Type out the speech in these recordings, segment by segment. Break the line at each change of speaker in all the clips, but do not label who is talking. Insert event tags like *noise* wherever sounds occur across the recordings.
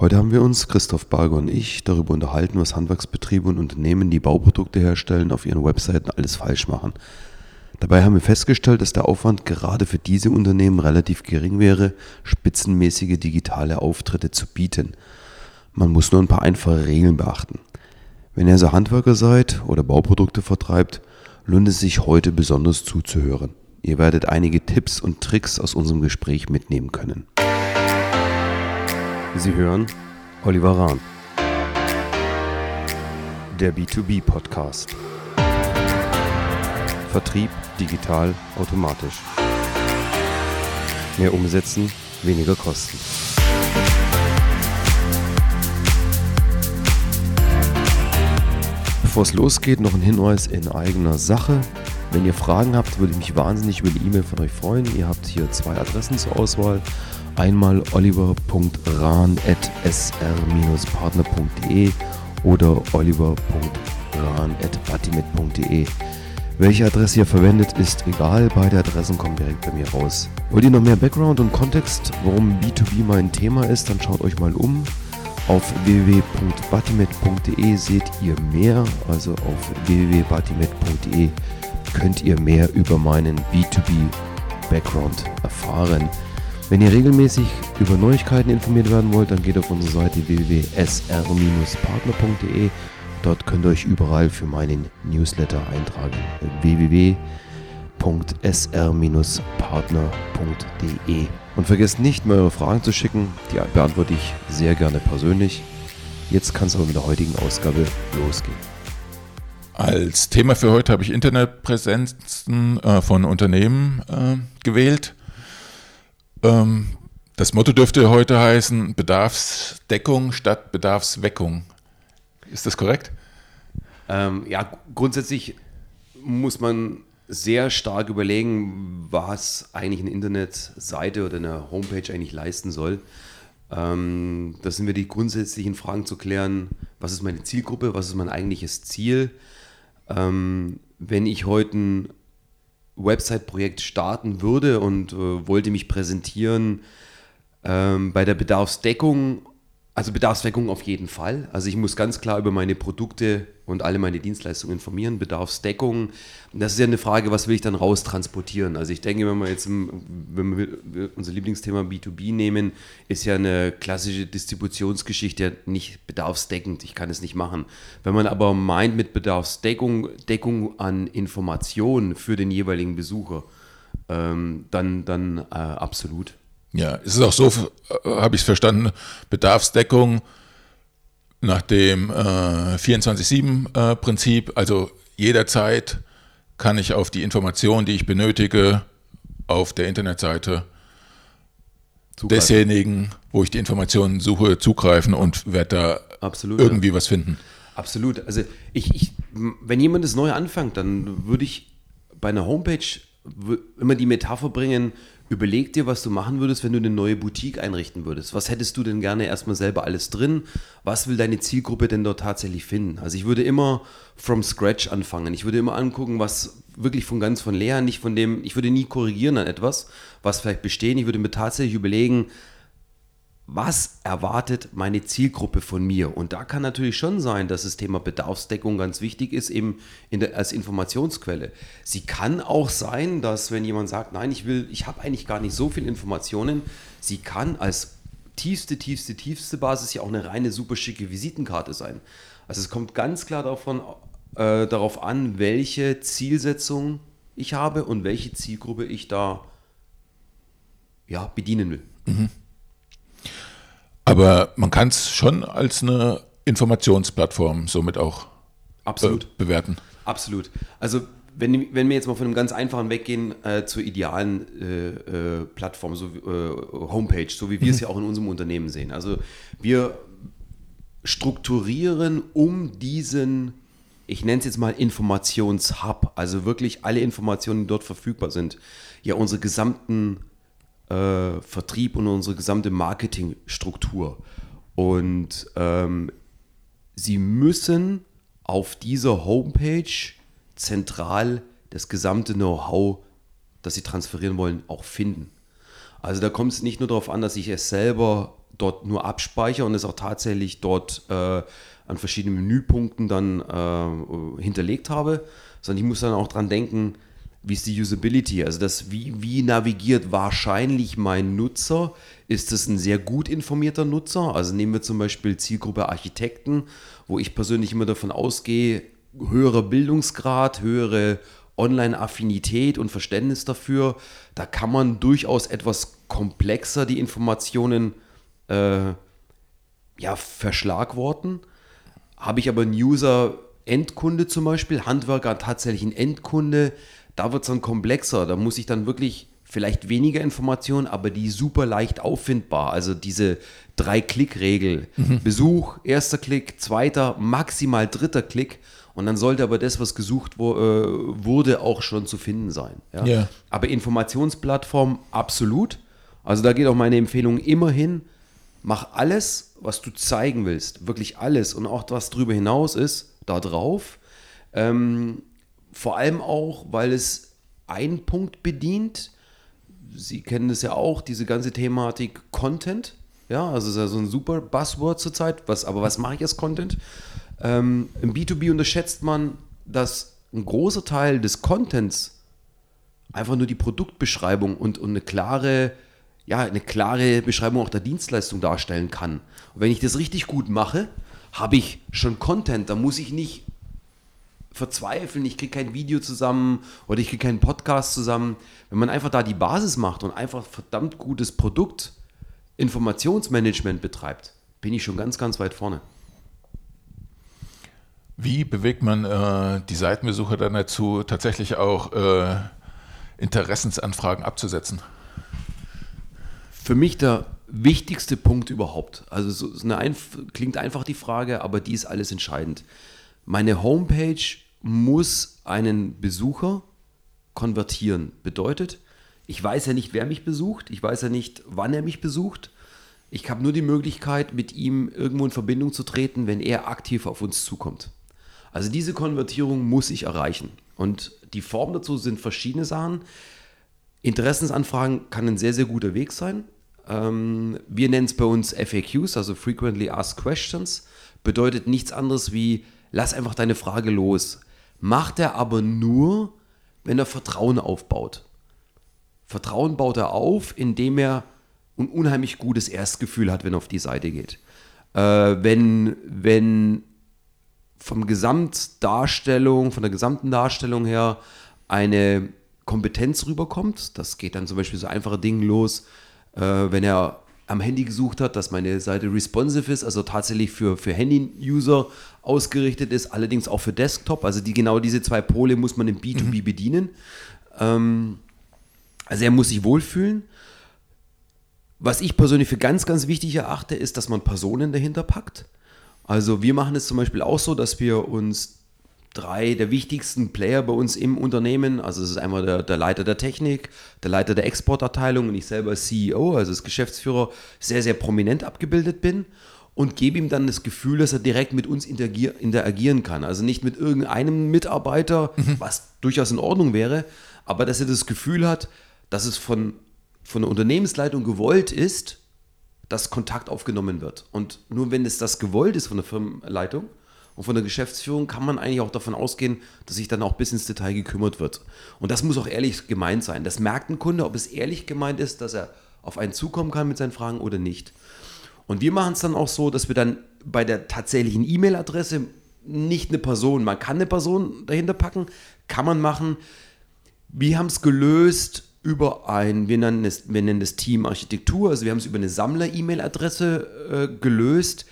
Heute haben wir uns, Christoph Barger und ich, darüber unterhalten, was Handwerksbetriebe und Unternehmen, die Bauprodukte herstellen, auf ihren Webseiten alles falsch machen. Dabei haben wir festgestellt, dass der Aufwand gerade für diese Unternehmen relativ gering wäre, spitzenmäßige digitale Auftritte zu bieten. Man muss nur ein paar einfache Regeln beachten. Wenn ihr also Handwerker seid oder Bauprodukte vertreibt, lohnt es sich heute besonders zuzuhören. Ihr werdet einige Tipps und Tricks aus unserem Gespräch mitnehmen können. Sie hören Oliver Rahn. Der B2B Podcast. Vertrieb digital automatisch. Mehr umsetzen, weniger kosten. Bevor es losgeht, noch ein Hinweis in eigener Sache. Wenn ihr Fragen habt, würde ich mich wahnsinnig über die E-Mail von euch freuen. Ihr habt hier zwei Adressen zur Auswahl. Einmal oliver.rahn.sr-partner.de oder oliver.rahn.batimet.de. Welche Adresse ihr verwendet, ist egal, beide Adressen kommen direkt bei mir raus. Wollt ihr noch mehr Background und Kontext, warum B2B mein Thema ist, dann schaut euch mal um. Auf www.batimet.de seht ihr mehr, also auf www.batimet.de könnt ihr mehr über meinen B2B-Background erfahren. Wenn ihr regelmäßig über Neuigkeiten informiert werden wollt, dann geht auf unsere Seite www.sr-partner.de. Dort könnt ihr euch überall für meinen Newsletter eintragen. www.sr-partner.de. Und vergesst nicht, mir eure Fragen zu schicken. Die beantworte ich sehr gerne persönlich. Jetzt kann es aber mit der heutigen Ausgabe losgehen.
Als Thema für heute habe ich Internetpräsenzen äh, von Unternehmen äh, gewählt. Ähm, das Motto dürfte heute heißen Bedarfsdeckung statt Bedarfsweckung. Ist das korrekt?
Ähm, ja, grundsätzlich muss man sehr stark überlegen, was eigentlich eine Internetseite oder eine Homepage eigentlich leisten soll. Ähm, das sind wir die grundsätzlichen Fragen zu klären. Was ist meine Zielgruppe? Was ist mein eigentliches Ziel? Ähm, wenn ich heute ein Website-Projekt starten würde und äh, wollte mich präsentieren ähm, bei der Bedarfsdeckung also Bedarfsweckung auf jeden Fall. Also ich muss ganz klar über meine Produkte und alle meine Dienstleistungen informieren. Bedarfsdeckung. Das ist ja eine Frage, was will ich dann raus transportieren? Also ich denke, wenn wir jetzt wenn wir unser Lieblingsthema B2B nehmen, ist ja eine klassische Distributionsgeschichte nicht bedarfsdeckend. Ich kann es nicht machen. Wenn man aber meint mit Bedarfsdeckung Deckung an Informationen für den jeweiligen Besucher, ähm, dann, dann äh, absolut.
Ja, es ist auch so, äh, habe ich es verstanden, Bedarfsdeckung nach dem äh, 24-7-Prinzip, äh, also jederzeit kann ich auf die Informationen, die ich benötige, auf der Internetseite zugreifen. desjenigen, wo ich die Informationen suche, zugreifen und werde da Absolut, irgendwie ja. was finden.
Absolut. Also ich, ich, wenn jemand das neu anfängt, dann würde ich bei einer Homepage immer die Metapher bringen, Überleg dir, was du machen würdest, wenn du eine neue Boutique einrichten würdest. Was hättest du denn gerne erstmal selber alles drin? Was will deine Zielgruppe denn dort tatsächlich finden? Also ich würde immer from scratch anfangen. Ich würde immer angucken, was wirklich von ganz von leer, nicht von dem, ich würde nie korrigieren an etwas, was vielleicht bestehen. Ich würde mir tatsächlich überlegen, was erwartet meine Zielgruppe von mir? Und da kann natürlich schon sein, dass das Thema Bedarfsdeckung ganz wichtig ist, eben in der, als Informationsquelle. Sie kann auch sein, dass wenn jemand sagt, nein, ich will, ich habe eigentlich gar nicht so viele Informationen, sie kann als tiefste, tiefste, tiefste Basis ja auch eine reine super schicke Visitenkarte sein. Also es kommt ganz klar davon, äh, darauf an, welche Zielsetzung ich habe und welche Zielgruppe ich da ja, bedienen will. Mhm.
Aber man kann es schon als eine Informationsplattform somit auch Absolut. Be bewerten.
Absolut. Also wenn, wenn wir jetzt mal von einem ganz einfachen weggehen äh, zur idealen äh, äh, Plattform, so äh, Homepage, so wie wir mhm. es ja auch in unserem Unternehmen sehen. Also wir strukturieren um diesen, ich nenne es jetzt mal Informationshub, also wirklich alle Informationen, die dort verfügbar sind, ja unsere gesamten äh, Vertrieb und unsere gesamte Marketingstruktur. Und ähm, sie müssen auf dieser Homepage zentral das gesamte Know-how, das sie transferieren wollen, auch finden. Also da kommt es nicht nur darauf an, dass ich es selber dort nur abspeichere und es auch tatsächlich dort äh, an verschiedenen Menüpunkten dann äh, hinterlegt habe, sondern ich muss dann auch dran denken, wie ist die Usability? Also das, wie, wie navigiert wahrscheinlich mein Nutzer? Ist es ein sehr gut informierter Nutzer? Also nehmen wir zum Beispiel Zielgruppe Architekten, wo ich persönlich immer davon ausgehe, höherer Bildungsgrad, höhere Online-Affinität und Verständnis dafür. Da kann man durchaus etwas komplexer die Informationen äh, ja, verschlagworten. Habe ich aber einen User, Endkunde zum Beispiel, Handwerker tatsächlich ein Endkunde, da wird es dann komplexer. Da muss ich dann wirklich vielleicht weniger Informationen, aber die super leicht auffindbar. Also diese Drei-Klick-Regel. Mhm. Besuch, erster Klick, zweiter, maximal dritter Klick. Und dann sollte aber das, was gesucht wo, äh, wurde, auch schon zu finden sein. Ja?
Ja.
Aber Informationsplattform absolut. Also da geht auch meine Empfehlung immer hin. Mach alles, was du zeigen willst, wirklich alles und auch was darüber hinaus ist, da drauf. Ähm, vor allem auch, weil es einen Punkt bedient. Sie kennen das ja auch, diese ganze Thematik Content. Ja, also es ist ja so ein super Buzzword zurzeit. Was, aber was mache ich als Content? Ähm, Im B2B unterschätzt man, dass ein großer Teil des Contents einfach nur die Produktbeschreibung und, und eine klare, ja, eine klare Beschreibung auch der Dienstleistung darstellen kann. Und wenn ich das richtig gut mache, habe ich schon Content. Da muss ich nicht verzweifeln, ich kriege kein Video zusammen oder ich kriege keinen Podcast zusammen. Wenn man einfach da die Basis macht und einfach verdammt gutes Produkt, Informationsmanagement betreibt, bin ich schon ganz, ganz weit vorne.
Wie bewegt man äh, die Seitenbesucher dann dazu, tatsächlich auch äh, Interessensanfragen abzusetzen?
Für mich der wichtigste Punkt überhaupt. Also so eine einf klingt einfach die Frage, aber die ist alles entscheidend. Meine Homepage muss einen Besucher konvertieren. Bedeutet, ich weiß ja nicht, wer mich besucht, ich weiß ja nicht, wann er mich besucht. Ich habe nur die Möglichkeit, mit ihm irgendwo in Verbindung zu treten, wenn er aktiv auf uns zukommt. Also diese Konvertierung muss ich erreichen. Und die Form dazu sind verschiedene Sachen. Interessensanfragen kann ein sehr, sehr guter Weg sein. Ähm, wir nennen es bei uns FAQs, also Frequently Asked Questions. Bedeutet nichts anderes wie, lass einfach deine Frage los. Macht er aber nur, wenn er Vertrauen aufbaut. Vertrauen baut er auf, indem er ein unheimlich gutes Erstgefühl hat, wenn er auf die Seite geht. Äh, wenn, wenn vom Gesamtdarstellung, von der gesamten Darstellung her eine Kompetenz rüberkommt, das geht dann zum Beispiel so einfache Dinge los, äh, wenn er am Handy gesucht hat, dass meine Seite responsive ist, also tatsächlich für, für Handy-User ausgerichtet ist, allerdings auch für Desktop. Also die, genau diese zwei Pole muss man im B2B mhm. bedienen. Ähm, also er muss sich wohlfühlen. Was ich persönlich für ganz, ganz wichtig erachte, ist, dass man Personen dahinter packt. Also wir machen es zum Beispiel auch so, dass wir uns drei der wichtigsten Player bei uns im Unternehmen. Also es ist einmal der, der, Leiter der Technik, der Leiter der Exportabteilung und ich selber als CEO, also als Geschäftsführer, sehr, sehr prominent abgebildet bin und gebe ihm dann das Gefühl, dass er direkt mit uns interagieren kann. Also nicht mit irgendeinem Mitarbeiter, mhm. was durchaus in Ordnung wäre, aber dass er das Gefühl hat, dass es von, von der Unternehmensleitung gewollt ist, dass Kontakt aufgenommen wird. Und nur wenn es das gewollt ist von der Firmenleitung, und von der Geschäftsführung kann man eigentlich auch davon ausgehen, dass sich dann auch bis ins Detail gekümmert wird. Und das muss auch ehrlich gemeint sein. Das merkt ein Kunde, ob es ehrlich gemeint ist, dass er auf einen zukommen kann mit seinen Fragen oder nicht. Und wir machen es dann auch so, dass wir dann bei der tatsächlichen E-Mail-Adresse nicht eine Person, man kann eine Person dahinter packen, kann man machen. Wir haben es gelöst über ein, wir nennen es, wir nennen das Team Architektur, also wir haben es über eine Sammler-E-Mail-Adresse äh, gelöst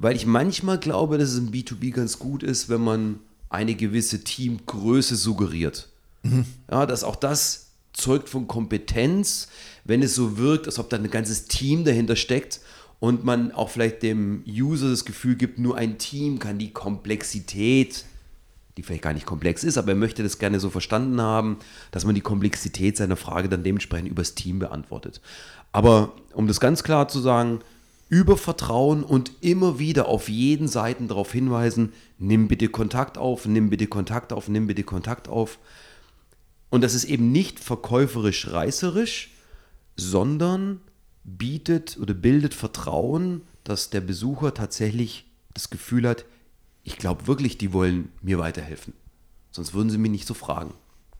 weil ich manchmal glaube, dass es im B2B ganz gut ist, wenn man eine gewisse Teamgröße suggeriert. Mhm. Ja, dass auch das zeugt von Kompetenz, wenn es so wirkt, als ob da ein ganzes Team dahinter steckt und man auch vielleicht dem User das Gefühl gibt, nur ein Team kann die Komplexität, die vielleicht gar nicht komplex ist, aber er möchte das gerne so verstanden haben, dass man die Komplexität seiner Frage dann dementsprechend übers Team beantwortet. Aber um das ganz klar zu sagen, über Vertrauen und immer wieder auf jeden Seiten darauf hinweisen, nimm bitte Kontakt auf, nimm bitte Kontakt auf, nimm bitte Kontakt auf. Und das ist eben nicht verkäuferisch reißerisch, sondern bietet oder bildet Vertrauen, dass der Besucher tatsächlich das Gefühl hat, ich glaube wirklich, die wollen mir weiterhelfen. Sonst würden sie mich nicht so fragen.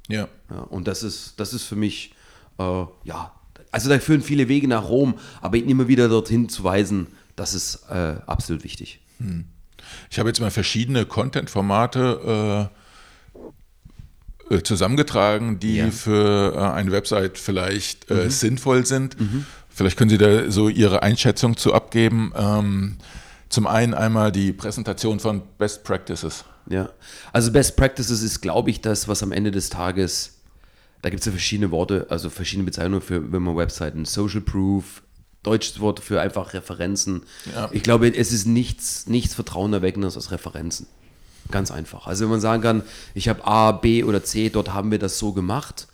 Ja.
Ja, und das ist, das ist für mich, äh, ja, also da führen viele Wege nach Rom, aber ihn immer wieder dorthin zu weisen, das ist äh, absolut wichtig.
Ich habe jetzt mal verschiedene Content-Formate äh, äh, zusammengetragen, die
Ja.
für äh, eine Website vielleicht äh, sinnvoll sind. Vielleicht können Sie da so Ihre Einschätzung zu abgeben. Ähm, zum einen einmal die Präsentation von Best Practices.
Ja, also Best Practices ist, glaube ich, das, was am Ende des Tages, da gibt es ja verschiedene Worte, also verschiedene Bezeichnungen für, wenn man Webseiten, Social Proof, deutsches Wort für einfach Referenzen.
Ja.
Ich glaube, es ist nichts, nichts Vertrauenerweckendes als Referenzen. Ganz einfach. Also wenn man sagen kann, ich habe A, B oder C, dort haben wir das so gemacht,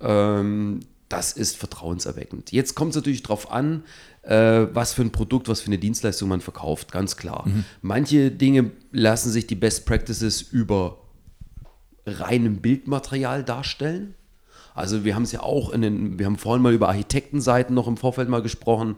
ähm, das ist vertrauenserweckend. Jetzt kommt es natürlich darauf an, äh, was für ein Produkt, was für eine Dienstleistung man verkauft, ganz klar. Manche Dinge lassen sich die Best Practices über reinem Bildmaterial darstellen. Also wir haben es ja auch in den, wir haben vorhin mal über Architektenseiten noch im Vorfeld mal gesprochen.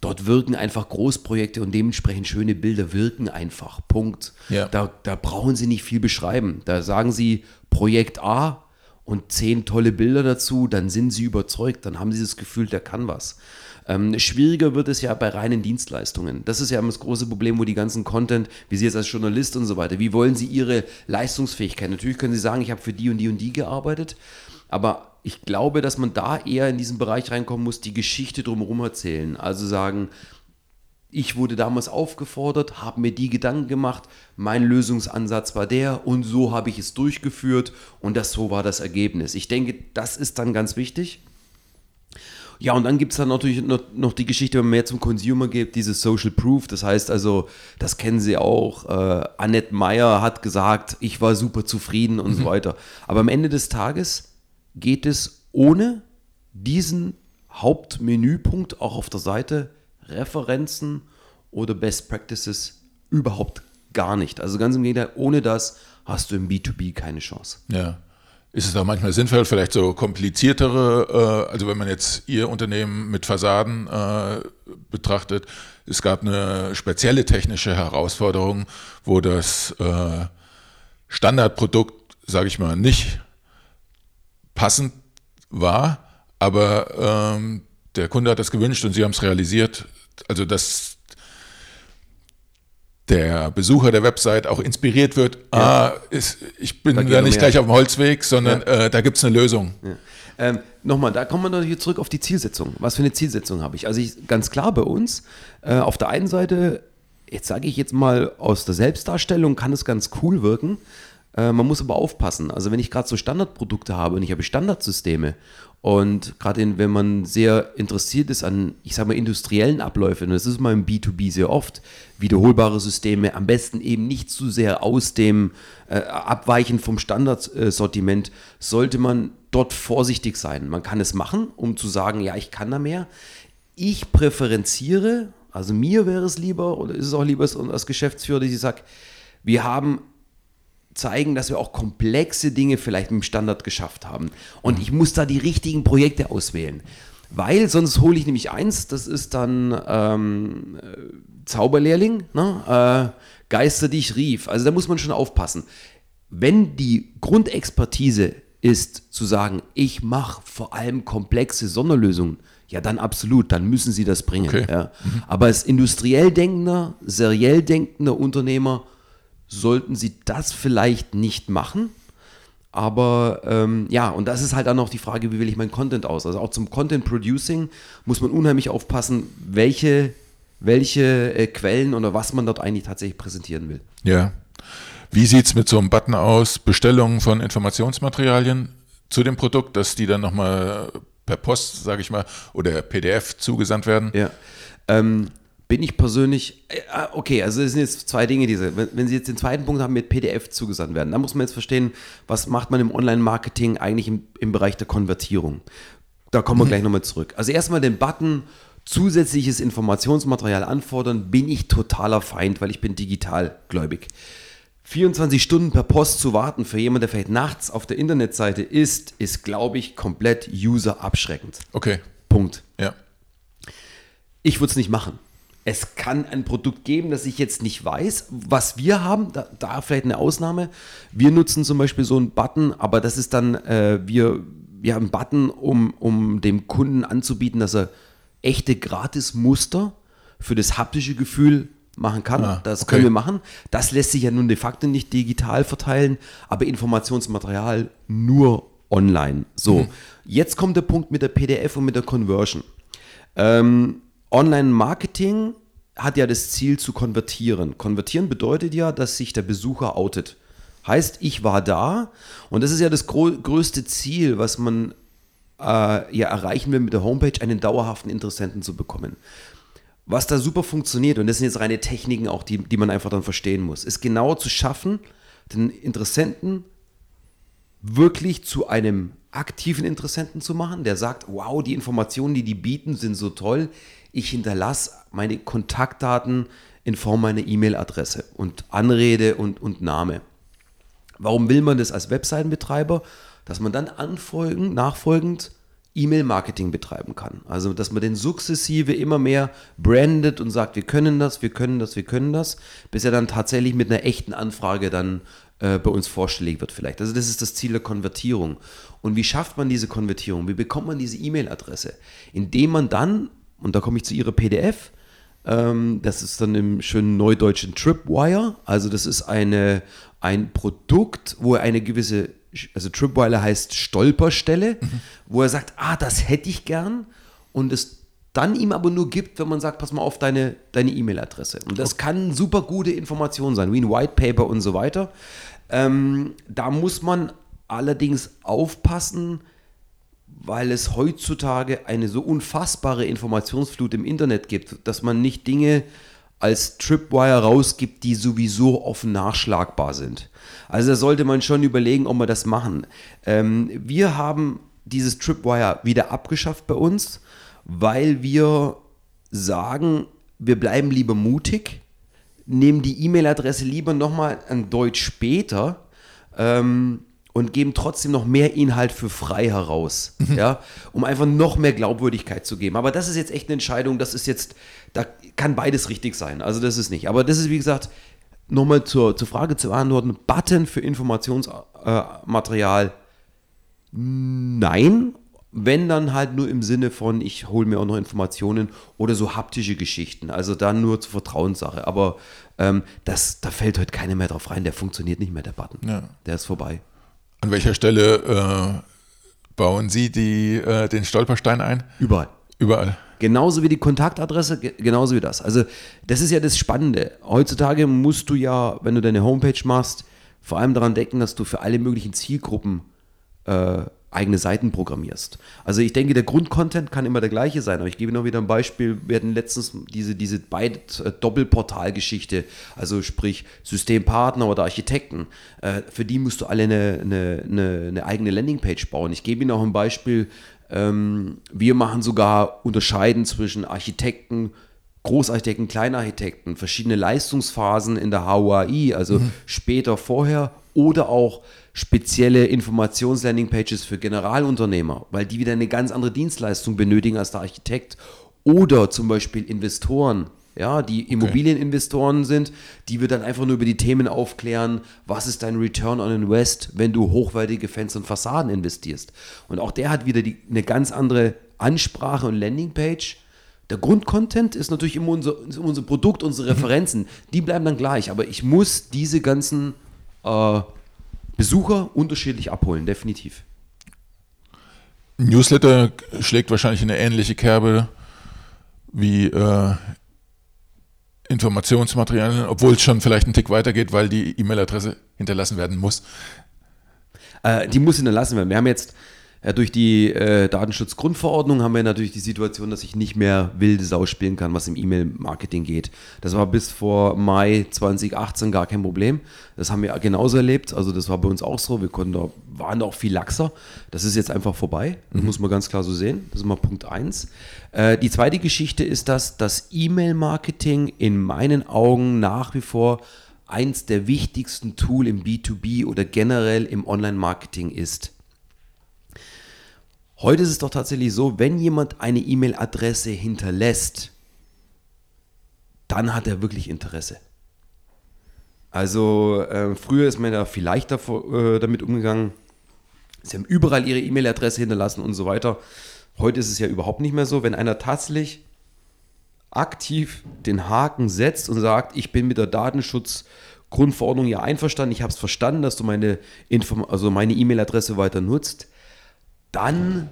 Dort wirken einfach Großprojekte und dementsprechend schöne Bilder wirken einfach. Punkt.
Ja.
Da, da brauchen Sie nicht viel beschreiben. Da sagen Sie Projekt A und zehn tolle Bilder dazu, dann sind Sie überzeugt, dann haben Sie das Gefühl, der kann was. Ähm, schwieriger wird es ja bei reinen Dienstleistungen. Das ist ja immer das große Problem, wo die ganzen Content, wie Sie jetzt als Journalist und so weiter, wie wollen Sie Ihre Leistungsfähigkeit? Natürlich können Sie sagen, ich habe für die und die und die gearbeitet, aber ich glaube, dass man da eher in diesen Bereich reinkommen muss, die Geschichte drumherum erzählen. Also sagen, ich wurde damals aufgefordert, habe mir die Gedanken gemacht, mein Lösungsansatz war der und so habe ich es durchgeführt und das so war das Ergebnis. Ich denke, das ist dann ganz wichtig. Ja, und dann gibt es dann natürlich noch, noch die Geschichte, wenn man mehr zum Consumer geht, dieses Social Proof. Das heißt also, das kennen Sie auch. Äh, Annette Meyer hat gesagt, ich war super zufrieden und so weiter. Aber am Ende des Tages geht es ohne diesen Hauptmenüpunkt auch auf der Seite Referenzen oder Best Practices überhaupt gar nicht. Also ganz im Gegenteil, ohne das hast du im B2B keine Chance.
Ja. Ist es auch manchmal sinnvoll, vielleicht so kompliziertere, äh, also wenn man jetzt Ihr Unternehmen mit Fassaden äh, betrachtet, es gab eine spezielle technische Herausforderung, wo das äh, Standardprodukt, sage ich mal, nicht passend war, aber ähm, der Kunde hat das gewünscht und Sie haben es realisiert. Also dass der Besucher der Website auch inspiriert wird, ah, ist, ich bin
Da
da, nicht gleich auf dem Holzweg, sondern äh, da gibt es eine Lösung.
Ähm, Nochmal, da kommen wir natürlich zurück auf die Zielsetzung. Was für eine Zielsetzung habe ich? Also ich, ganz klar bei uns, äh, auf der einen Seite, jetzt sage ich jetzt mal aus der Selbstdarstellung, kann es ganz cool wirken. Äh, man muss aber aufpassen. Also wenn ich gerade so Standardprodukte habe und ich habe Standardsysteme und gerade wenn man sehr interessiert ist an, ich sage mal, industriellen Abläufen, und das ist mal im B2B sehr oft, wiederholbare Systeme, am besten eben nicht zu sehr aus dem äh, Abweichen vom Standardsortiment, sollte man dort vorsichtig sein. Man kann es machen, um zu sagen, ja, ich kann da mehr. Ich präferenziere, also mir wäre es lieber, oder ist es auch lieber als Geschäftsführer, dass ich sage, wir haben zeigen, dass wir auch komplexe Dinge vielleicht mit dem Standard geschafft haben. Und ich muss da die richtigen Projekte auswählen. Weil sonst hole ich nämlich eins, das ist dann ähm, äh, Zauberlehrling, ne? äh, Geister, die ich rief. Also da muss man schon aufpassen. Wenn die Grundexpertise ist, zu sagen, ich mache vor allem komplexe Sonderlösungen, ja, dann absolut, dann müssen sie das bringen.
Okay.
Ja. Aber als industriell denkender, seriell denkender Unternehmer sollten sie das vielleicht nicht machen. Aber ähm, ja, und das ist halt dann auch die Frage, wie wähle ich meinen Content aus? Also auch zum Content Producing muss man unheimlich aufpassen, welche, welche äh, Quellen oder was man dort eigentlich tatsächlich präsentieren will.
Ja. Wie sieht es mit so einem Button aus, Bestellungen von Informationsmaterialien zu dem Produkt, dass die dann nochmal per Post, sage ich mal, oder PDF zugesandt werden?
Ja. Ähm, bin ich persönlich, äh, ah, okay, also es sind jetzt zwei Dinge, diese. Wenn, wenn Sie jetzt den zweiten Punkt haben, mit PDF zugesandt werden, dann muss man jetzt verstehen, was macht man im Online-Marketing eigentlich im, im Bereich der Konvertierung. Da kommen wir gleich nochmal zurück. Also erstmal den Button zusätzliches Informationsmaterial anfordern, bin ich totaler Feind, weil ich bin digitalgläubig. 24 Stunden per Post zu warten für jemanden, der vielleicht nachts auf der Internetseite ist, ist, glaube ich, komplett user abschreckend.
Okay.
Punkt. Punkt.
Ja.
Ich würde es nicht machen. Es kann ein Produkt geben, das ich jetzt nicht weiß. Was wir haben, da, da vielleicht eine Ausnahme. Wir nutzen zum Beispiel so einen Button, aber das ist dann, äh, wir, wir haben einen Button, um, um dem Kunden anzubieten, dass er echte Gratis-Muster für das haptische Gefühl machen kann.
Ah,
das
okay.
können wir machen. Das lässt sich ja nun de facto nicht digital verteilen, aber Informationsmaterial nur online. So,
Mhm.
jetzt kommt der Punkt mit der PDF und mit der Conversion. Ähm, Online-Marketing hat ja das Ziel zu konvertieren. Konvertieren bedeutet ja, dass sich der Besucher outet. Heißt, ich war da und das ist ja das größte Ziel, was man äh, ja erreichen will mit der Homepage, einen dauerhaften Interessenten zu bekommen. Was da super funktioniert, und das sind jetzt reine Techniken auch, die, die man einfach dann verstehen muss, ist genau zu schaffen, den Interessenten wirklich zu einem aktiven Interessenten zu machen, der sagt, wow, die Informationen, die die bieten, sind so toll. Ich hinterlasse meine Kontaktdaten in Form meiner E-Mail-Adresse und Anrede und, und Name. Warum will man das als Webseitenbetreiber? Dass man dann anfolgend, nachfolgend E-Mail-Marketing betreiben kann. Also, dass man den sukzessive immer mehr brandet und sagt, wir können das, wir können das, wir können das, bis er dann tatsächlich mit einer echten Anfrage dann äh, bei uns vorstellig wird vielleicht. Also, das ist das Ziel der Konvertierung. Und wie schafft man diese Konvertierung? Wie bekommt man diese E-Mail-Adresse? Indem man dann, und da komme ich zu Ihrer PDF, ähm, das ist dann im schönen neudeutschen Tripwire. Also das ist eine, ein Produkt, wo er eine gewisse, also Tripwire heißt Stolperstelle, wo er sagt, ah, das hätte ich gern und es dann ihm aber nur gibt, wenn man sagt, pass mal auf deine deine E-Mail-Adresse. Und das kann super gute Information sein, wie ein White Paper und so weiter. Ähm, da muss man allerdings aufpassen, weil es heutzutage eine so unfassbare Informationsflut im Internet gibt, dass man nicht Dinge als Tripwire rausgibt, die sowieso offen nachschlagbar sind. Also da sollte man schon überlegen, ob wir das machen. Ähm, wir haben dieses Tripwire wieder abgeschafft bei uns, weil wir sagen, wir bleiben lieber mutig, nehmen die E-Mail-Adresse lieber nochmal an Deutsch später ähm, und geben trotzdem noch mehr Inhalt für frei heraus, ja, um einfach noch mehr Glaubwürdigkeit zu geben. Aber das ist jetzt echt eine Entscheidung, das ist jetzt, da kann beides richtig sein, also das ist nicht. Aber das ist, wie gesagt, nochmal zur, zur Frage zu beantworten, Button für Informationsmaterial, nein, wenn dann halt nur im Sinne von, ich hole mir auch noch Informationen oder so haptische Geschichten, also dann nur zur Vertrauenssache. Aber ähm, das, da fällt heute keiner mehr drauf rein, der funktioniert nicht mehr, der Button.
Ja.
Der ist vorbei.
An welcher Stelle äh, bauen Sie die, äh, den Stolperstein ein?
Überall.
Überall.
Genauso wie die Kontaktadresse, ge- genauso wie das. Also, das ist ja das Spannende. Heutzutage musst du ja, wenn du deine Homepage machst, vor allem daran denken, dass du für alle möglichen Zielgruppen äh, eigene Seiten programmierst. Also ich denke, der Grundcontent kann immer der gleiche sein, aber ich gebe noch wieder ein Beispiel. Wir hatten letztens diese, diese beide äh, Doppelportalgeschichte, also sprich Systempartner oder Architekten. Äh, für die musst du alle eine, eine, eine, eine eigene Landingpage bauen. Ich gebe Ihnen auch ein Beispiel. Ähm, wir machen sogar Unterscheiden zwischen Architekten, Großarchitekten, Kleinarchitekten, verschiedene Leistungsphasen in der HUAI, also später, vorher oder auch spezielle Informations-Landing-Pages für Generalunternehmer, weil die wieder eine ganz andere Dienstleistung benötigen als der Architekt oder zum Beispiel Investoren, ja, die Immobilieninvestoren sind, die wir dann einfach nur über die Themen aufklären, was ist dein Return on Invest, wenn du hochwertige Fenster und Fassaden investierst. Und auch der hat wieder die, eine ganz andere Ansprache und Landingpage. Der Grundcontent ist natürlich immer unser, unser Produkt, unsere Referenzen, die bleiben dann gleich, aber ich muss diese ganzen äh, Besucher unterschiedlich abholen, definitiv.
Newsletter schlägt wahrscheinlich in eine ähnliche Kerbe wie äh, Informationsmaterialien, obwohl es schon vielleicht einen Tick weitergeht, weil die E-Mail-Adresse hinterlassen werden muss.
Äh, die muss hinterlassen werden. Wir haben jetzt ja, durch die äh, Datenschutzgrundverordnung haben wir natürlich die Situation, dass ich nicht mehr wilde Sau spielen kann, was im E-Mail-Marketing geht. Das war bis vor Mai 2018 gar kein Problem. Das haben wir genauso erlebt. Also das war bei uns auch so. Wir konnten da, waren da auch viel laxer. Das ist jetzt einfach vorbei. Das muss man ganz klar so sehen. Das ist mal Punkt eins. Äh, die zweite Geschichte ist, dass das E-Mail-Marketing in meinen Augen nach wie vor eins der wichtigsten Tool im B2B oder generell im Online-Marketing ist. Heute ist es doch tatsächlich so, wenn jemand eine E-Mail-Adresse hinterlässt, dann hat er wirklich Interesse. Also äh, früher ist man da vielleicht davor, äh, damit umgegangen. Sie haben überall ihre E-Mail-Adresse hinterlassen und so weiter. Heute ist es ja überhaupt nicht mehr so. Wenn einer tatsächlich aktiv den Haken setzt und sagt, ich bin mit der Datenschutzgrundverordnung ja einverstanden, ich habe es verstanden, dass du meine also meine E-Mail-Adresse weiter nutzt, dann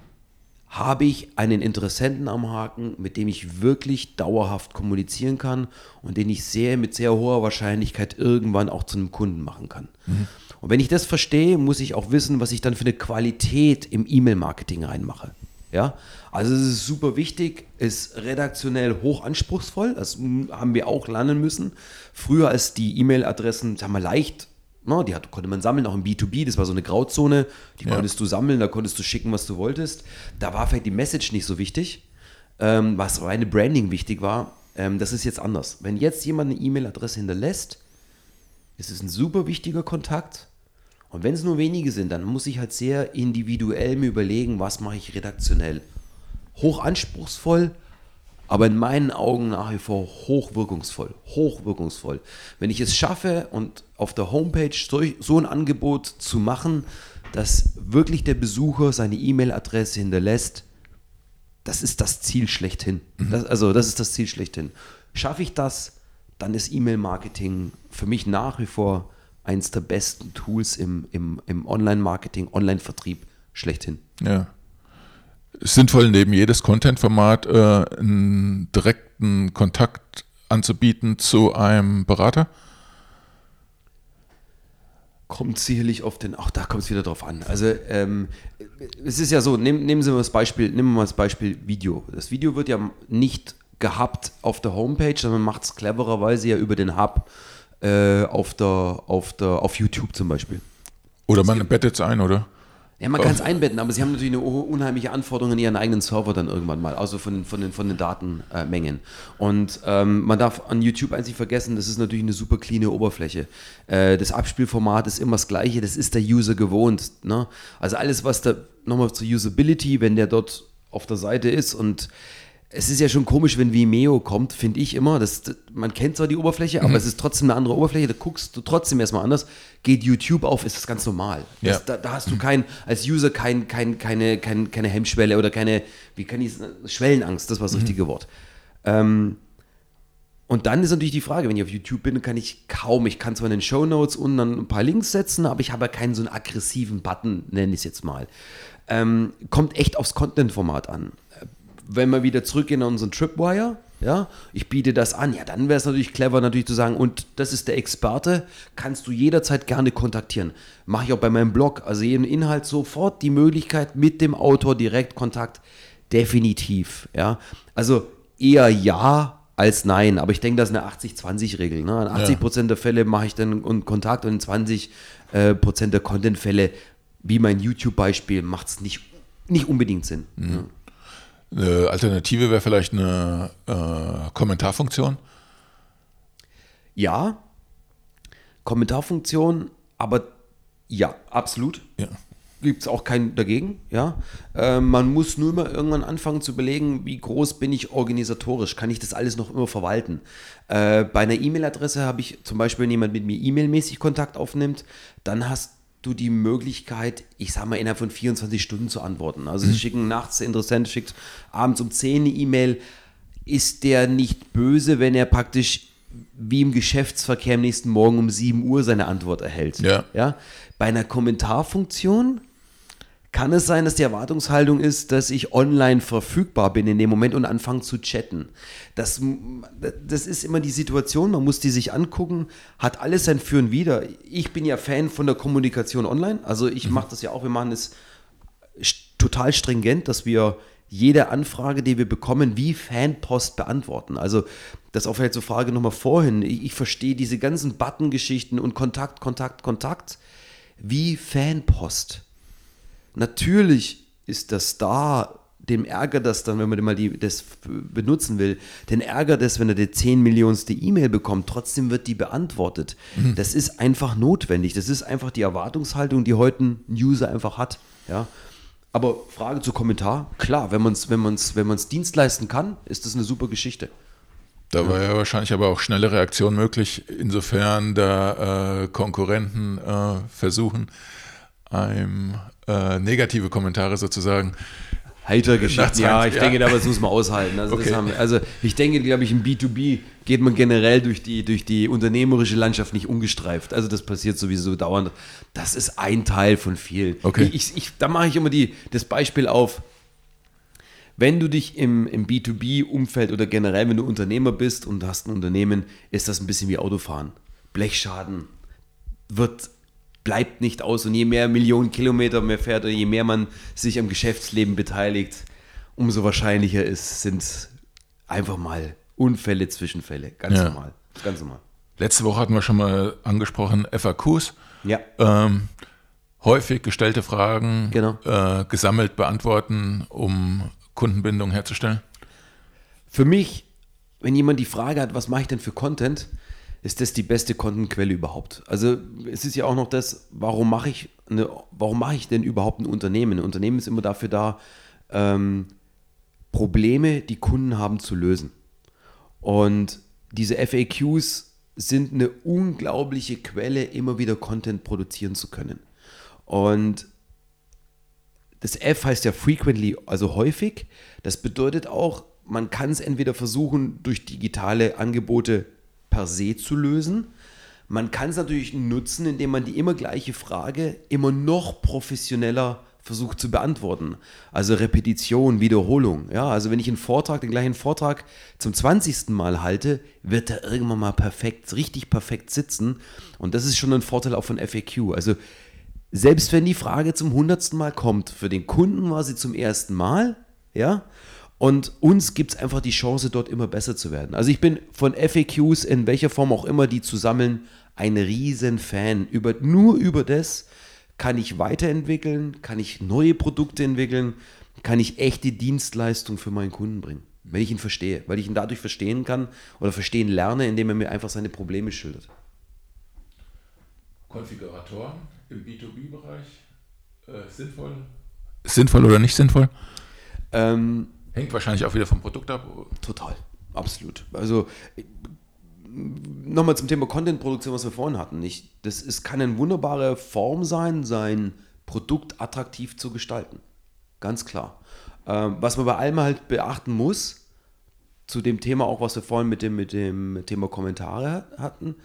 habe ich einen Interessenten am Haken, mit dem ich wirklich dauerhaft kommunizieren kann und den ich sehr mit sehr hoher Wahrscheinlichkeit irgendwann auch zu einem Kunden machen kann. Mhm. Und wenn ich das verstehe, muss ich auch wissen, was ich dann für eine Qualität im E-Mail-Marketing reinmache. Ja, also es ist super wichtig, ist redaktionell hoch anspruchsvoll, das haben wir auch lernen müssen. Früher als die E-Mail-Adressen, sagen wir, leicht No, die hat, konnte man sammeln, auch im B2B, das war so eine Grauzone, die ja. konntest du sammeln, da konntest du schicken, was du wolltest. Da war vielleicht die Message nicht so wichtig, ähm, was reine Branding wichtig war. Ähm, das ist jetzt anders. Wenn jetzt jemand eine E-Mail-Adresse hinterlässt, ist es ein super wichtiger Kontakt. Und wenn es nur wenige sind, dann muss ich halt sehr individuell mir überlegen, was mache ich redaktionell. Hoch anspruchsvoll, aber in meinen Augen nach wie vor hochwirkungsvoll. Hochwirkungsvoll. Wenn ich es schaffe und auf der Homepage so, so ein Angebot zu machen, dass wirklich der Besucher seine E-Mail-Adresse hinterlässt, das ist das Ziel schlechthin. Mhm. Das, also das ist das Ziel schlechthin. Schaffe ich das, dann ist E-Mail-Marketing für mich nach wie vor eins der besten Tools im, im, im Online-Marketing, Online-Vertrieb schlechthin.
Ja sinnvoll, neben jedes Content-Format äh, einen direkten Kontakt anzubieten zu einem Berater?
Kommt sicherlich auf den, auch da kommt es wieder drauf an. Also ähm, es ist ja so, nehm, nehmen Sie mal das Beispiel, nehmen wir mal das Beispiel Video. Das Video wird ja nicht gehabt auf der Homepage, sondern man macht es clevererweise ja über den Hub äh, auf, der, auf, der, auf YouTube zum Beispiel.
Oder man bettet es ein, oder?
Ja, man kann es einbetten, aber sie haben natürlich eine unheimliche Anforderung in ihren eigenen Server dann irgendwann mal, also von den, von den, von den Datenmengen. Und ähm, man darf an YouTube eins nicht vergessen, das ist natürlich eine super cleane Oberfläche. Äh, das Abspielformat ist immer das gleiche, das ist der User gewohnt. Ne? Also alles, was da nochmal zur Usability, wenn der dort auf der Seite ist und es ist ja schon komisch, wenn Vimeo kommt, finde ich immer. Das, das, man kennt zwar die Oberfläche, aber mhm. es ist trotzdem eine andere Oberfläche. Da guckst du trotzdem erstmal anders. Geht YouTube auf, ist das ganz normal. Ja. Das, da, da, hast du kein, als User kein, kein, keine, kein, keine Hemmschwelle oder keine, wie kann ich Schwellenangst, das war das mhm. richtige Wort. Ähm, und dann ist natürlich die Frage, wenn ich auf YouTube bin, kann ich kaum, ich kann zwar in den Show Notes unten dann ein paar Links setzen, aber ich habe ja keinen so einen aggressiven Button, nenne ich es jetzt mal. Ähm, kommt echt aufs Content-Format an wenn wir wieder zurückgehen an unseren Tripwire, ja, ich biete das an, ja, dann wäre es natürlich clever, natürlich zu sagen, und das ist der Experte, kannst du jederzeit gerne kontaktieren. Mache ich auch bei meinem Blog, also jeden Inhalt sofort die Möglichkeit mit dem Autor direkt Kontakt, definitiv, ja. Also eher ja als nein, aber ich denke, das ist eine 80-20-Regel. Ne? In 80 Prozent der Fälle mache ich dann Kontakt und in 20 äh, Prozent der Content-Fälle, wie mein YouTube-Beispiel, macht es nicht, nicht unbedingt Sinn. Mhm. Ja.
Eine Alternative wäre vielleicht eine äh, Kommentarfunktion.
Ja, Kommentarfunktion, aber ja, absolut. Ja. Gibt es auch keinen dagegen, ja. Äh, man muss nur immer irgendwann anfangen zu überlegen, wie groß bin ich organisatorisch, kann ich das alles noch immer verwalten. Äh, bei einer E-Mail-Adresse habe ich zum Beispiel, wenn jemand mit mir E-Mail-mäßig Kontakt aufnimmt, dann hast du die Möglichkeit, ich sag mal, innerhalb von 24 Stunden zu antworten. Also, mhm. sie schicken nachts, der Interessent schickt abends um 10 eine E-Mail. Ist der nicht böse, wenn er praktisch wie im Geschäftsverkehr am nächsten Morgen um 7 Uhr seine Antwort erhält?
Ja.
ja? Bei einer Kommentarfunktion kann es sein, dass die Erwartungshaltung ist, dass ich online verfügbar bin in dem Moment und anfange zu chatten. Das, das ist immer die Situation, man muss die sich angucken, hat alles sein Für und Wider. Ich bin ja Fan von der Kommunikation online, also ich mhm. mache das ja auch, wir machen es total stringent, dass wir jede Anfrage, die wir bekommen, wie Fanpost beantworten. Also das auch vielleicht zur Frage nochmal vorhin. Ich, ich verstehe diese ganzen Button-Geschichten und Kontakt, Kontakt, Kontakt wie Fanpost. Natürlich ist das da, dem ärgert das dann, wenn man mal die, das benutzen will, den ärgert es, wenn er die 10 Millionste E-Mail bekommt, trotzdem wird die beantwortet. Mhm. Das ist einfach notwendig. Das ist einfach die Erwartungshaltung, die heute ein User einfach hat. Ja? Aber Frage zu Kommentar, klar, wenn man es wenn man's, wenn man's Dienst leisten kann, ist das eine super Geschichte.
Da war ja wahrscheinlich aber auch schnelle Reaktion möglich, insofern da äh, Konkurrenten äh, versuchen, einem äh, negative Kommentare sozusagen
Hater-Geschichten, ja, ich
ja.
denke, da muss man aushalten. Also,
Okay.
das haben, also ich denke, glaube ich, im B2B geht man generell durch die, durch die unternehmerische Landschaft nicht ungestreift. Also das passiert sowieso dauernd. Das ist ein Teil von vielen.
Okay.
Ich, ich, da mache ich immer die, das Beispiel auf, wenn du dich im, im B2B-Umfeld oder generell, wenn du Unternehmer bist und hast ein Unternehmen, ist das ein bisschen wie Autofahren. Blechschaden wird, bleibt nicht aus und je mehr Millionen Kilometer man fährt oder je mehr man sich am Geschäftsleben beteiligt, umso wahrscheinlicher ist, sind einfach mal Unfälle, Zwischenfälle. Ganz
Ja.
normal. Ganz normal.
Letzte Woche hatten wir schon mal angesprochen, FAQs.
Ja.
Ähm, häufig gestellte Fragen
Genau.
äh, gesammelt beantworten, um Kundenbindung herzustellen.
Für mich, wenn jemand die Frage hat, was mache ich denn für Content, ist das die beste Contentquelle überhaupt. Also es ist ja auch noch das, warum mache ich, eine, warum mache ich denn überhaupt ein Unternehmen? Ein Unternehmen ist immer dafür da, ähm, Probleme, die Kunden haben, zu lösen. Und diese FAQs sind eine unglaubliche Quelle, immer wieder Content produzieren zu können. Und das F heißt ja frequently, also häufig. Das bedeutet auch, man kann es entweder versuchen, durch digitale Angebote per se zu lösen. Man kann es natürlich nutzen, indem man die immer gleiche Frage immer noch professioneller versucht zu beantworten. Also Repetition, Wiederholung. Ja, also wenn ich einen Vortrag, den gleichen Vortrag zum 20. Mal halte, wird er irgendwann mal perfekt, richtig perfekt sitzen. Und das ist schon ein Vorteil auch von FAQ. Also selbst wenn die Frage zum hundertsten Mal kommt, für den Kunden war sie zum ersten Mal, ja, und uns gibt es einfach die Chance, dort immer besser zu werden. Also ich bin von FAQs in welcher Form auch immer die zu sammeln, ein riesen Fan. Über, nur über das kann ich weiterentwickeln, kann ich neue Produkte entwickeln, kann ich echte Dienstleistung für meinen Kunden bringen. Wenn ich ihn verstehe, weil ich ihn dadurch verstehen kann oder verstehen lerne, indem er mir einfach seine Probleme schildert.
Konfiguratoren im B2B-Bereich äh, sinnvoll? Sinnvoll oder nicht sinnvoll?
Ähm,
Hängt wahrscheinlich auch wieder vom Produkt ab.
Total, absolut. Also nochmal zum Thema Content-Produktion, was wir vorhin hatten. Ich, das ist, kann eine wunderbare Form sein, sein Produkt attraktiv zu gestalten. Ganz klar. Ähm, was man bei allem halt beachten muss, zu dem Thema auch, was wir vorhin mit dem, mit dem Thema Kommentare hatten,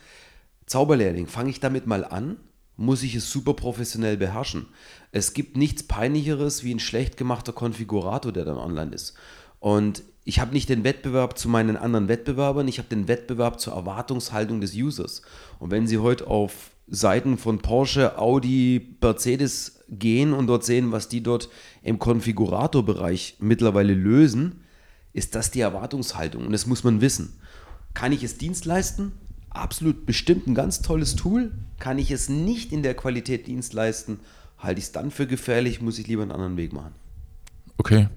Zauberlehrling, fange ich damit mal an, muss ich es super professionell beherrschen. Es gibt nichts peinlicheres wie ein schlecht gemachter Konfigurator, der dann online ist. Und ich habe nicht den Wettbewerb zu meinen anderen Wettbewerbern, ich habe den Wettbewerb zur Erwartungshaltung des Users. Und wenn Sie heute auf Seiten von Porsche, Audi, Mercedes gehen und dort sehen, was die dort im Konfiguratorbereich mittlerweile lösen, ist das die Erwartungshaltung. Und das muss man wissen. Kann ich es Dienst leisten? Absolut bestimmt ein ganz tolles Tool. Kann ich es nicht in der Qualität Dienst leisten? Halte ich es dann für gefährlich, muss ich lieber einen anderen Weg machen.
Okay.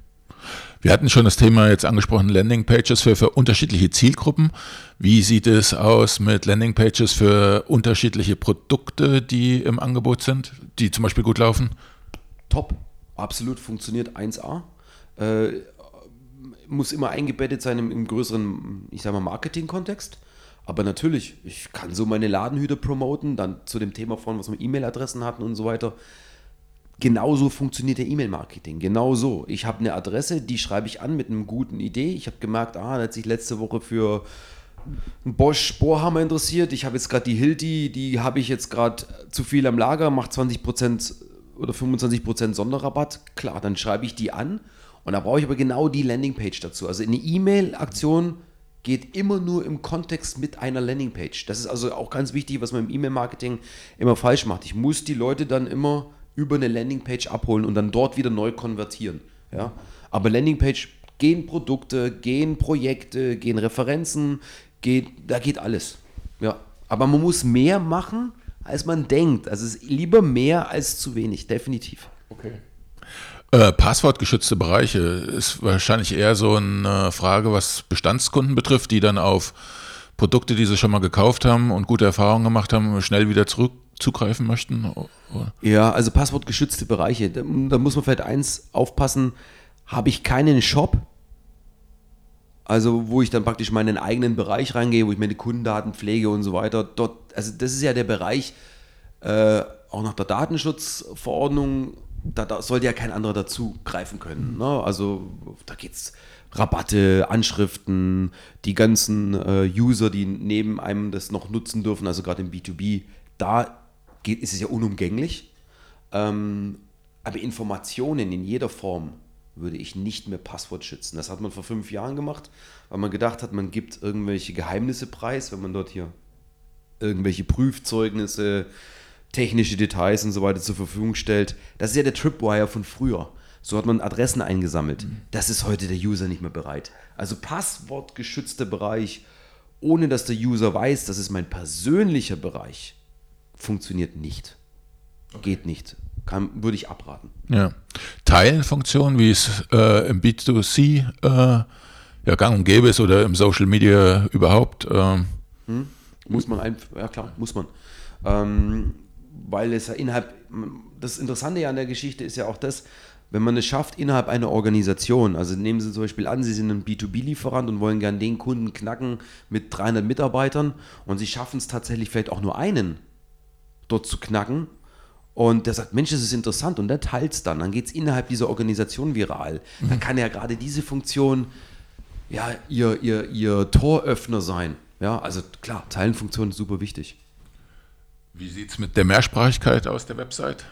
Wir hatten schon das Thema jetzt angesprochen, Landingpages für, für unterschiedliche Zielgruppen. Wie sieht es aus mit Landingpages für unterschiedliche Produkte, die im Angebot sind, die zum Beispiel gut laufen?
Top, absolut funktioniert 1A. Äh, muss immer eingebettet sein im, im größeren, ich sag mal, Marketing-Kontext. Aber natürlich, ich kann so meine Ladenhüter promoten, dann zu dem Thema von, was wir E-Mail-Adressen hatten und so weiter. Genauso funktioniert der E-Mail-Marketing. Genauso. Ich habe eine Adresse, die schreibe ich an mit einer guten Idee. Ich habe gemerkt, ah, da hat sich letzte Woche für einen Bosch Bohrhammer interessiert. Ich habe jetzt gerade die Hilti, die habe ich jetzt gerade zu viel am Lager, macht 20% oder 25% Sonderrabatt. Klar, dann schreibe ich die an und da brauche ich aber genau die Landingpage dazu. Also eine E-Mail-Aktion geht immer nur im Kontext mit einer Landingpage. Das ist also auch ganz wichtig, was man im E-Mail-Marketing immer falsch macht. Ich muss die Leute dann immer über eine Landingpage abholen und dann dort wieder neu konvertieren. Ja? Aber Landingpage gehen Produkte, gehen Projekte, gehen Referenzen, geht, da geht alles. Ja. Aber man muss mehr machen, als man denkt. Also es ist lieber mehr als zu wenig, definitiv.
Okay. Äh, passwortgeschützte Bereiche ist wahrscheinlich eher so eine Frage, was Bestandskunden betrifft, die dann auf Produkte, die sie schon mal gekauft haben und gute Erfahrungen gemacht haben, schnell wieder zurück zugreifen möchten?
Ja, also passwortgeschützte Bereiche. Da, da muss man vielleicht eins aufpassen. Habe ich keinen Shop, also wo ich dann praktisch meinen eigenen Bereich reingehe, wo ich meine Kundendaten pflege und so weiter. Dort, also das ist ja der Bereich, äh, auch nach der Datenschutzverordnung, da, da sollte ja kein anderer dazugreifen können. Ne? Also da geht es Rabatte, Anschriften, die ganzen äh, User, die neben einem das noch nutzen dürfen, also gerade im B2B, da geht, ist es ja unumgänglich. Ähm, aber Informationen in jeder Form würde ich nicht mehr Passwort schützen. Das hat man vor fünf Jahren gemacht, weil man gedacht hat, man gibt irgendwelche Geheimnisse preis, wenn man dort hier irgendwelche Prüfzeugnisse, technische Details und so weiter zur Verfügung stellt. Das ist ja der Tripwire von früher. So hat man Adressen eingesammelt. Mhm. Das ist heute der User nicht mehr bereit. Also passwortgeschützter Bereich, ohne dass der User weiß, das ist mein persönlicher Bereich, funktioniert nicht. Okay. Geht nicht. Kann, würde ich abraten.
Ja. Teilenfunktionen, wie es äh, im B2C äh, ja, gang und gäbe ist oder im Social Media überhaupt. Ähm.
Hm? Muss man einfach, ja klar, muss man. Ähm, weil es ja innerhalb, das Interessante ja an der Geschichte ist ja auch das, wenn man es schafft innerhalb einer Organisation, also nehmen Sie zum Beispiel an, Sie sind ein B2B-Lieferant und wollen gerne den Kunden knacken mit 300 Mitarbeitern und Sie schaffen es tatsächlich vielleicht auch nur einen dort zu knacken und der sagt, Mensch, das ist interessant und der teilt es dann, dann geht es innerhalb dieser Organisation viral. Mhm. Dann kann ja gerade diese Funktion ja ihr, ihr, ihr Toröffner sein. Ja, also klar, Teilenfunktion ist super wichtig.
Wie sieht es mit der Mehrsprachigkeit aus der Website?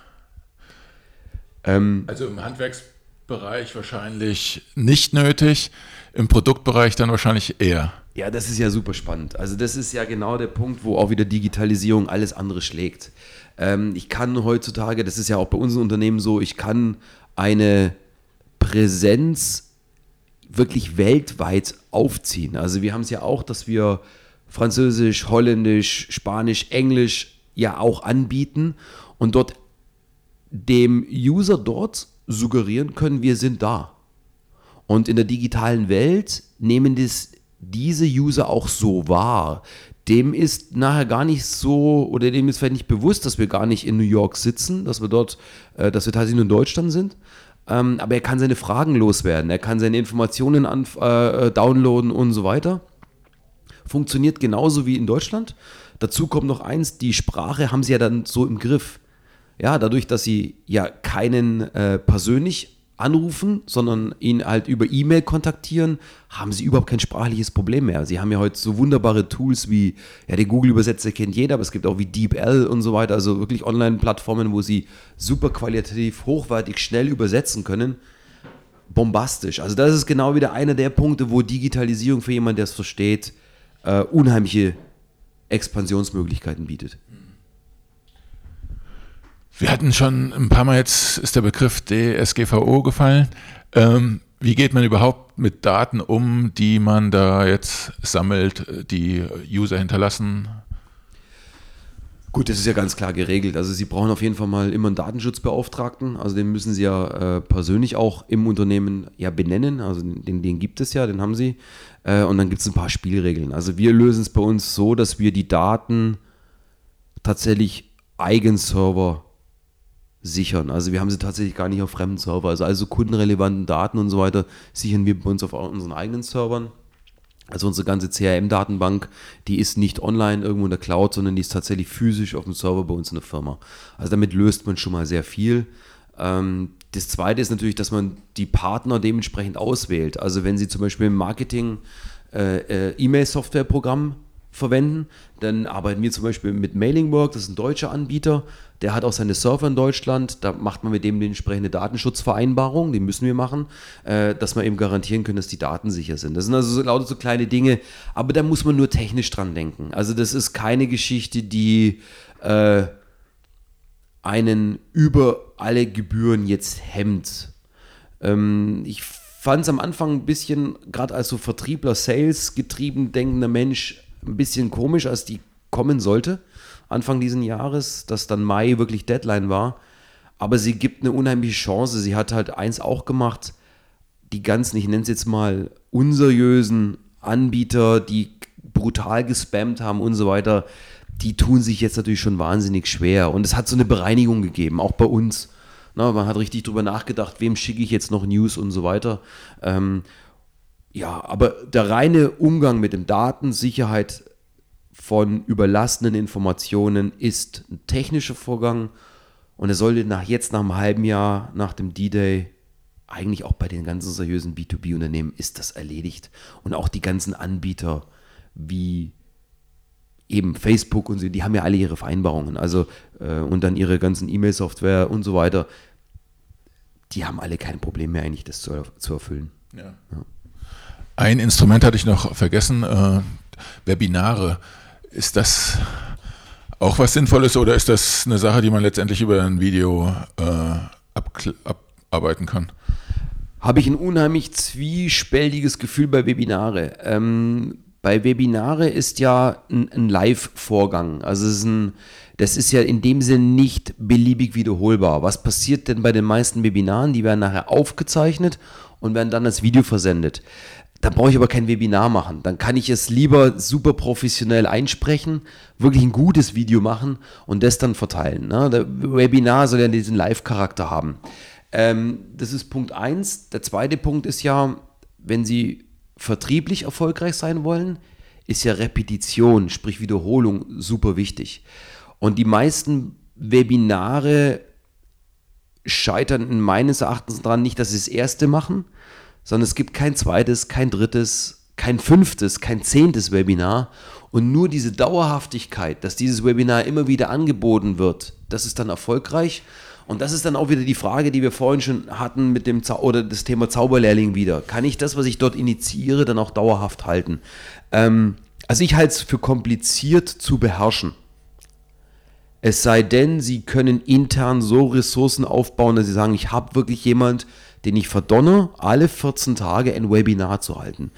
Ähm, also im Handwerksbereich wahrscheinlich nicht nötig, im Produktbereich dann wahrscheinlich eher.
Ja, das ist ja super spannend. Also das ist ja genau der Punkt, wo auch wieder Digitalisierung alles andere schlägt. Ähm, ich kann heutzutage, das ist ja auch bei unseren Unternehmen so, ich kann eine Präsenz wirklich weltweit aufziehen. Also wir haben es ja auch, dass wir Französisch, Holländisch, Spanisch, Englisch ja auch anbieten und dort dem User dort suggerieren können, wir sind da. Und in der digitalen Welt nehmen das diese User auch so wahr. Dem ist nachher gar nicht so, oder dem ist vielleicht nicht bewusst, dass wir gar nicht in New York sitzen, dass wir dort, äh, dass wir tatsächlich nur in Deutschland sind. Ähm, aber er kann seine Fragen loswerden, er kann seine Informationen an, äh, downloaden und so weiter. Funktioniert genauso wie in Deutschland. Dazu kommt noch eins, die Sprache haben sie ja dann so im Griff. Ja, dadurch, dass sie ja keinen äh, persönlich anrufen, sondern ihn halt über E-Mail kontaktieren, haben sie überhaupt kein sprachliches Problem mehr. Sie haben ja heute so wunderbare Tools wie, ja, den Google-Übersetzer kennt jeder, aber es gibt auch wie DeepL und so weiter, also wirklich Online-Plattformen, wo sie super qualitativ, hochwertig, schnell übersetzen können. Bombastisch. Also das ist genau wieder einer der Punkte, wo Digitalisierung für jemanden, der es versteht, äh, unheimliche Expansionsmöglichkeiten bietet.
Wir hatten schon ein paar Mal jetzt ist der Begriff DSGVO gefallen. Ähm, wie geht man überhaupt mit Daten um, die man da jetzt sammelt, die User hinterlassen?
Gut, das ist ja ganz klar geregelt. Also Sie brauchen auf jeden Fall mal immer einen Datenschutzbeauftragten. Also den müssen Sie ja äh, persönlich auch im Unternehmen ja benennen. Also den, den gibt es ja, den haben Sie. Äh, und dann gibt es ein paar Spielregeln. Also wir lösen es bei uns so, dass wir die Daten tatsächlich Eigenserver sichern. Also wir haben sie tatsächlich gar nicht auf fremden Server. Also, also kundenrelevanten Daten und so weiter sichern wir bei uns auf unseren eigenen Servern. Also unsere ganze CRM-Datenbank, die ist nicht online irgendwo in der Cloud, sondern die ist tatsächlich physisch auf dem Server bei uns in der Firma. Also damit löst man schon mal sehr viel. Ähm, das zweite ist natürlich, dass man die Partner dementsprechend auswählt. Also wenn Sie zum Beispiel im Marketing äh, äh, E-Mail-Software-Programm verwenden. Dann arbeiten wir zum Beispiel mit Mailingwork, das ist ein deutscher Anbieter. Der hat auch seine Server in Deutschland. Da macht man mit dem die entsprechende Datenschutzvereinbarung, die müssen wir machen, äh, dass wir eben garantieren können, dass die Daten sicher sind. Das sind also so, lauter so kleine Dinge, aber da muss man nur technisch dran denken. Also das ist keine Geschichte, die äh, einen über alle Gebühren jetzt hemmt. Ähm, ich fand es am Anfang ein bisschen, gerade als so Vertriebler, Sales getrieben denkender Mensch, ein bisschen komisch, als die kommen sollte, Anfang dieses Jahres, dass dann Mai wirklich Deadline war. Aber sie gibt eine unheimliche Chance. Sie hat halt eins auch gemacht, die ganzen, ich nenne es jetzt mal, unseriösen Anbieter, die brutal gespammt haben und so weiter, die tun sich jetzt natürlich schon wahnsinnig schwer. Und es hat so eine Bereinigung gegeben, auch bei uns. Na, man hat richtig drüber nachgedacht, wem schicke ich jetzt noch News und so weiter. Ähm, ja, aber der reine Umgang mit dem Datensicherheit von überlassenen Informationen ist ein technischer Vorgang und er sollte nach jetzt, nach einem halben Jahr, nach dem D-Day, eigentlich auch bei den ganzen seriösen B2B-Unternehmen ist das erledigt. Und auch die ganzen Anbieter wie eben Facebook und so, die haben ja alle ihre Vereinbarungen, also äh, und dann ihre ganzen E-Mail-Software und so weiter. Die haben alle kein Problem mehr, eigentlich das zu, zu erfüllen. Ja. Ja.
Ein Instrument hatte ich noch vergessen, äh, Webinare. Ist das auch was Sinnvolles oder ist das eine Sache, die man letztendlich über ein Video äh, abarbeiten kann?
Habe ich ein unheimlich zwiespältiges Gefühl bei Webinare. Ähm, bei Webinare ist ja ein, ein Live-Vorgang. Also ist ein, das ist ja in dem Sinne nicht beliebig wiederholbar. Was passiert denn bei den meisten Webinaren? Die werden nachher aufgezeichnet und werden dann als Video versendet. Dann brauche ich aber kein Webinar machen. Dann kann ich es lieber super professionell einsprechen, wirklich ein gutes Video machen und das dann verteilen. Ne? Der Webinar soll ja diesen Live-Charakter haben. Ähm, das ist Punkt 1. Der zweite Punkt ist ja, wenn Sie vertrieblich erfolgreich sein wollen, ist ja Repetition, sprich Wiederholung, super wichtig. Und die meisten Webinare scheitern in meines Erachtens daran nicht, dass sie das erste machen, sondern es gibt kein zweites, kein drittes, kein fünftes, kein zehntes Webinar. Und nur diese Dauerhaftigkeit, dass dieses Webinar immer wieder angeboten wird, das ist dann erfolgreich. Und das ist dann auch wieder die Frage, die wir vorhin schon hatten mit dem Zau oder das Thema Zauberlehrling wieder. Kann ich das, was ich dort initiiere, dann auch dauerhaft halten? Ähm, also ich halte es für kompliziert zu beherrschen. Es sei denn, Sie können intern so Ressourcen aufbauen, dass Sie sagen, ich habe wirklich jemand, den ich verdonne, alle 14 Tage ein Webinar zu halten.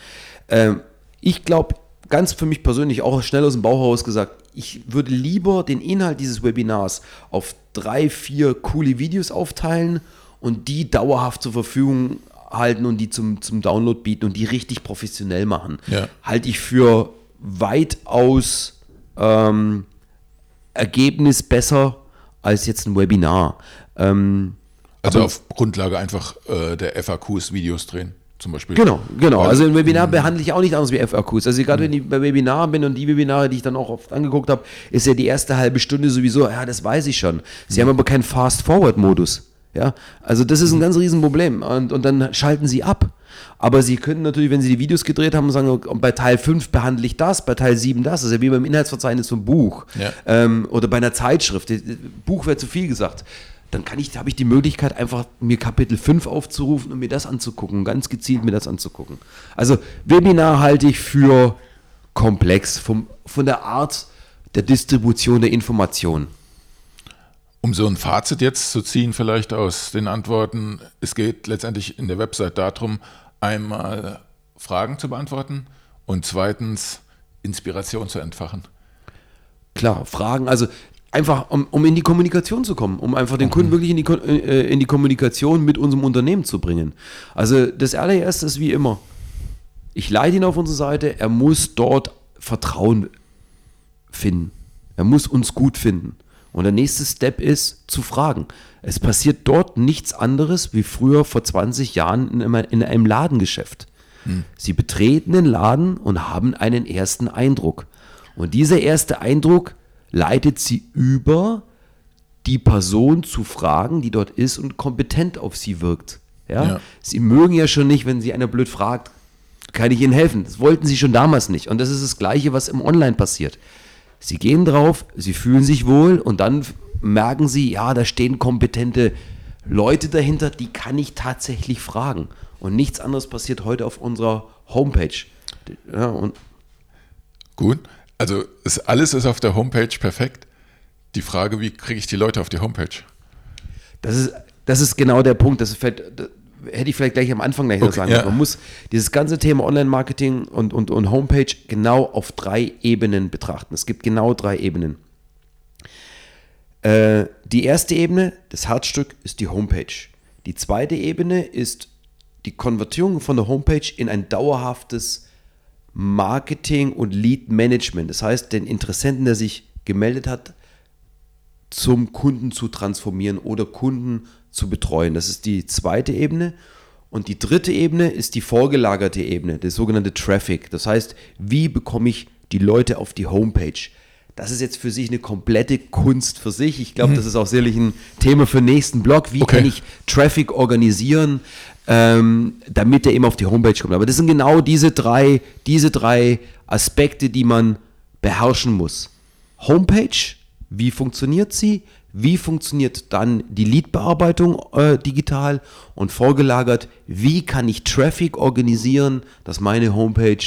Ähm, ich glaube, ganz für mich persönlich, auch schnell aus dem Bauch heraus gesagt, ich würde lieber den Inhalt dieses Webinars auf drei, vier coole Videos aufteilen und die dauerhaft zur Verfügung halten und die zum, zum Download bieten und die richtig professionell machen. Ja. Halte ich für weitaus ähm, Ergebnis besser als jetzt ein Webinar. Ähm,
also auf Grundlage einfach äh, der FAQs Videos drehen zum Beispiel.
Genau, genau. Also ein Webinar behandle ich auch nicht anders wie FAQs. Also gerade wenn ich bei Webinaren bin und die Webinare, die ich dann auch oft angeguckt habe, ist ja die erste halbe Stunde sowieso, ja, das weiß ich schon. Sie haben aber keinen Fast-Forward-Modus. Ja, also das ist ein ganz Riesenproblem. Und, und dann schalten sie ab. Aber sie können natürlich, wenn sie die Videos gedreht haben, sagen, bei Teil 5 behandle ich das, bei Teil 7 das. Das ist ja wie beim Inhaltsverzeichnis vom Buch. Ja. Ähm, oder bei einer Zeitschrift. Buch wäre zu viel gesagt dann kann ich, habe ich die Möglichkeit, einfach mir Kapitel 5 aufzurufen und mir das anzugucken, ganz gezielt mir das anzugucken. Also Webinar halte ich für komplex, vom, von der Art der Distribution der Information.
Um so ein Fazit jetzt zu ziehen, vielleicht aus den Antworten, es geht letztendlich in der Website darum, einmal Fragen zu beantworten und zweitens Inspiration zu entfachen.
Klar, Fragen, also einfach um, um, in die Kommunikation zu kommen, um einfach den Kunden mhm. wirklich in die, äh, in die Kommunikation mit unserem Unternehmen zu bringen. Also das allererste ist wie immer, ich leite ihn auf unsere Seite, er muss dort Vertrauen finden. Er muss uns gut finden. Und der nächste Step ist zu fragen. Es passiert dort nichts anderes wie früher vor 20 Jahren in einem, in einem Ladengeschäft. Hm. Sie betreten den Laden und haben einen ersten Eindruck. Und dieser erste Eindruck leitet sie über, die Person zu fragen, die dort ist und kompetent auf sie wirkt. Ja? ja? Sie mögen ja schon nicht, wenn sie einer blöd fragt, kann ich Ihnen helfen? Das wollten sie schon damals nicht. Und das ist das Gleiche, was im Online passiert. Sie gehen drauf, sie fühlen sich wohl und dann merken sie, ja, da stehen kompetente Leute dahinter, die kann ich tatsächlich fragen. Und nichts anderes passiert heute auf unserer Homepage. Ja,
Gut. Also ist, alles ist auf der Homepage perfekt. Die Frage, wie kriege ich die Leute auf die Homepage?
Das ist, das ist genau der Punkt. Das, fällt, hätte ich vielleicht gleich am Anfang gleich okay, sagen. Ja. Man muss dieses ganze Thema Online-Marketing und, und, und Homepage genau auf drei Ebenen betrachten. Es gibt genau drei Ebenen. Äh, die erste Ebene, das Herzstück, ist die Homepage. Die zweite Ebene ist die Konvertierung von der Homepage in ein dauerhaftes Marketing und Lead Management. Das heißt, den Interessenten, der sich gemeldet hat, zum Kunden zu transformieren oder Kunden zu betreuen. Das ist die zweite Ebene. Und die dritte Ebene ist die vorgelagerte Ebene, der sogenannte Traffic. Das heißt, wie bekomme ich die Leute auf die Homepage? Das ist jetzt für sich eine komplette Kunst für sich. Ich glaube, mhm. das ist auch sicherlich ein Thema für den nächsten Blog. Wie okay. kann ich Traffic organisieren, ähm, damit er eben auf die Homepage kommt? Aber das sind genau diese drei, diese drei Aspekte, die man beherrschen muss. Homepage, wie funktioniert sie? Wie funktioniert dann die Lead-Bearbeitung äh, digital? Und vorgelagert, wie kann ich Traffic organisieren, dass meine Homepage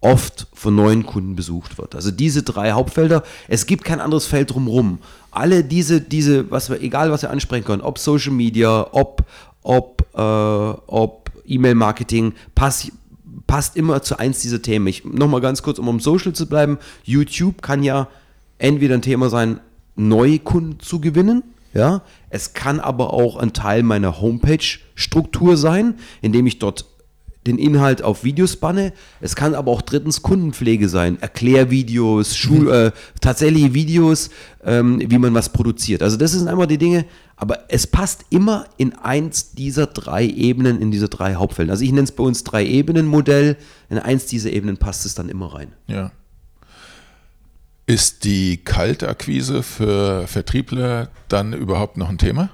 oft von neuen Kunden besucht wird. Also diese drei Hauptfelder. Es gibt kein anderes Feld drumherum. Alle diese, diese, was wir, egal was wir ansprechen können, ob Social Media, ob, ob, äh, ob E-Mail-Marketing, passt, passt immer zu eins dieser Themen. Ich nochmal ganz kurz, um am Social zu bleiben. YouTube kann ja entweder ein Thema sein, neue Kunden zu gewinnen. Ja, es kann aber auch ein Teil meiner Homepage-Struktur sein, indem ich dort den Inhalt auf Videos banne. Es kann aber auch drittens Kundenpflege sein, Erklärvideos, Schul, mhm. äh, tatsächliche Videos, ähm, wie man was produziert. Also das sind einmal die Dinge, aber es passt immer in eins dieser drei Ebenen, in diese drei Hauptfelder. Also ich nenne es bei uns Drei-Ebenen-Modell. In eins dieser Ebenen passt es dann immer rein.
Ja. Ist die Kaltakquise für Vertriebler dann überhaupt noch ein Thema?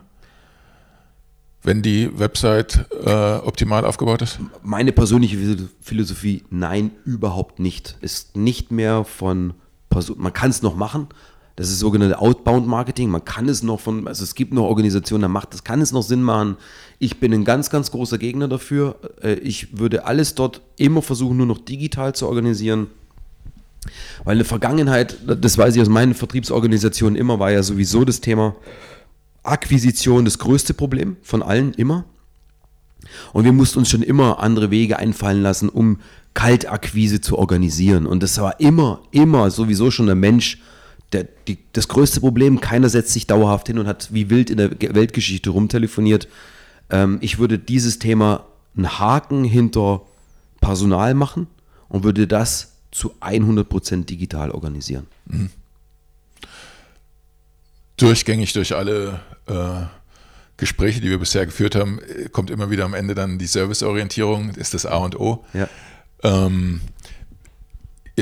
wenn die Website äh, optimal aufgebaut ist?
Meine persönliche Philosophie, nein, überhaupt nicht. Ist nicht mehr von Person, man kann es noch machen. Das ist sogenannte Outbound Marketing. Man kann es noch von, also es gibt noch Organisationen, da macht das, kann es noch Sinn machen. Ich bin ein ganz, ganz großer Gegner dafür. Äh, ich würde alles dort immer versuchen, nur noch digital zu organisieren. Weil in der Vergangenheit, das weiß ich aus meinen Vertriebsorganisationen immer, war ja sowieso das Thema, Akquisition das größte Problem von allen immer. Und wir mussten uns schon immer andere Wege einfallen lassen, um Kaltakquise zu organisieren. Und das war immer, immer sowieso schon der Mensch, der, die, das größte Problem. Keiner setzt sich dauerhaft hin und hat wie wild in der Weltgeschichte rumtelefoniert. Ähm, ich würde dieses Thema einen Haken hinter Personal machen und würde das zu 100% digital organisieren. Mhm
durchgängig durch alle äh, Gespräche, die wir bisher geführt haben, kommt immer wieder am Ende dann die Serviceorientierung, ist das A und O. Ja. Ähm,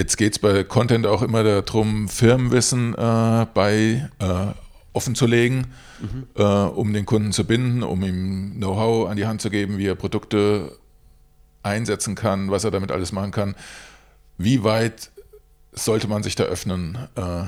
jetzt geht es bei Content auch immer darum, Firmenwissen äh, bei äh, offen zu legen, mhm. Äh, um den Kunden zu binden, um ihm Know-how an die Hand zu geben, wie er Produkte einsetzen kann, was er damit alles machen kann. Wie weit sollte man sich da öffnen? Äh,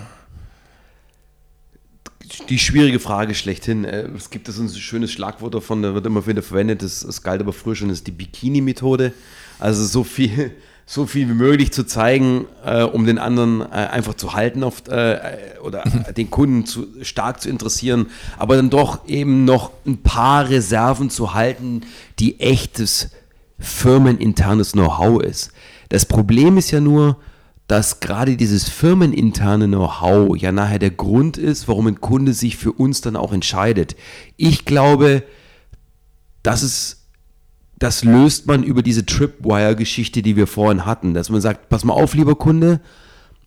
die schwierige Frage schlechthin. Äh, es gibt so ein schönes Schlagwort davon, da wird immer wieder verwendet, das, das galt aber früher schon, das ist die Bikini-Methode. Also so viel, so viel wie möglich zu zeigen, äh, um den anderen äh, einfach zu halten auf, äh, oder *laughs* den Kunden zu, stark zu interessieren, aber dann doch eben noch ein paar Reserven zu halten, die echtes firmeninternes Know-how ist. Das Problem ist ja nur, dass gerade dieses firmeninterne Know-how ja nachher der Grund ist, warum ein Kunde sich für uns dann auch entscheidet. Ich glaube, das ist, das löst man über diese Tripwire-Geschichte, die wir vorhin hatten, dass man sagt, pass mal auf, lieber Kunde,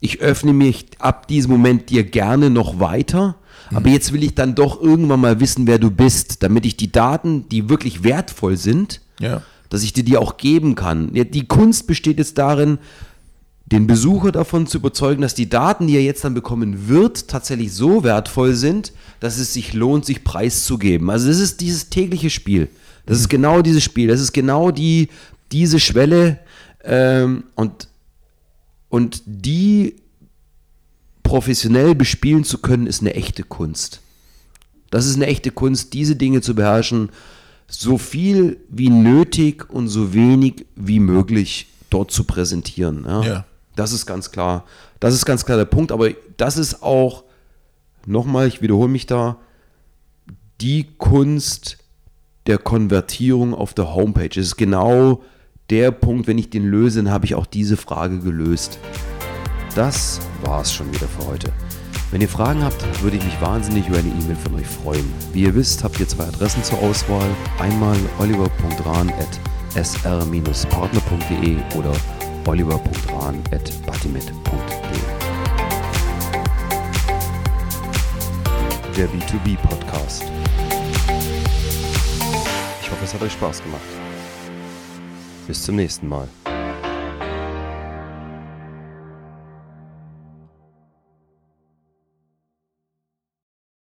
ich öffne mich ab diesem Moment dir gerne noch weiter, mhm. aber jetzt will ich dann doch irgendwann mal wissen, wer du bist, damit ich die Daten, die wirklich wertvoll sind, ja. dass ich dir die auch geben kann. Die Kunst besteht jetzt darin, den Besucher davon zu überzeugen, dass die Daten, die er jetzt dann bekommen wird, tatsächlich so wertvoll sind, dass es sich lohnt, sich preiszugeben. Also das ist dieses tägliche Spiel. Das ist genau dieses Spiel. Das ist genau die, diese Schwelle ähm, und, und die professionell bespielen zu können, ist eine echte Kunst. Das ist eine echte Kunst, diese Dinge zu beherrschen, so viel wie nötig und so wenig wie möglich dort zu präsentieren. Ja. ja. Das ist ganz klar. Das ist ganz klar der Punkt. Aber das ist auch, nochmal, ich wiederhole mich da, die Kunst der Konvertierung auf der Homepage. Es ist genau der Punkt, wenn ich den löse, dann habe ich auch diese Frage gelöst. Das war es schon wieder für heute. Wenn ihr Fragen habt, würde ich mich wahnsinnig über eine E-Mail von euch freuen. Wie ihr wisst, habt ihr zwei Adressen zur Auswahl. Einmal oliver.rahn.sr-partner.de oder oliver.rahn.batimet.de. Der B2B-Podcast. Ich hoffe, es hat euch Spaß gemacht. Bis zum nächsten Mal.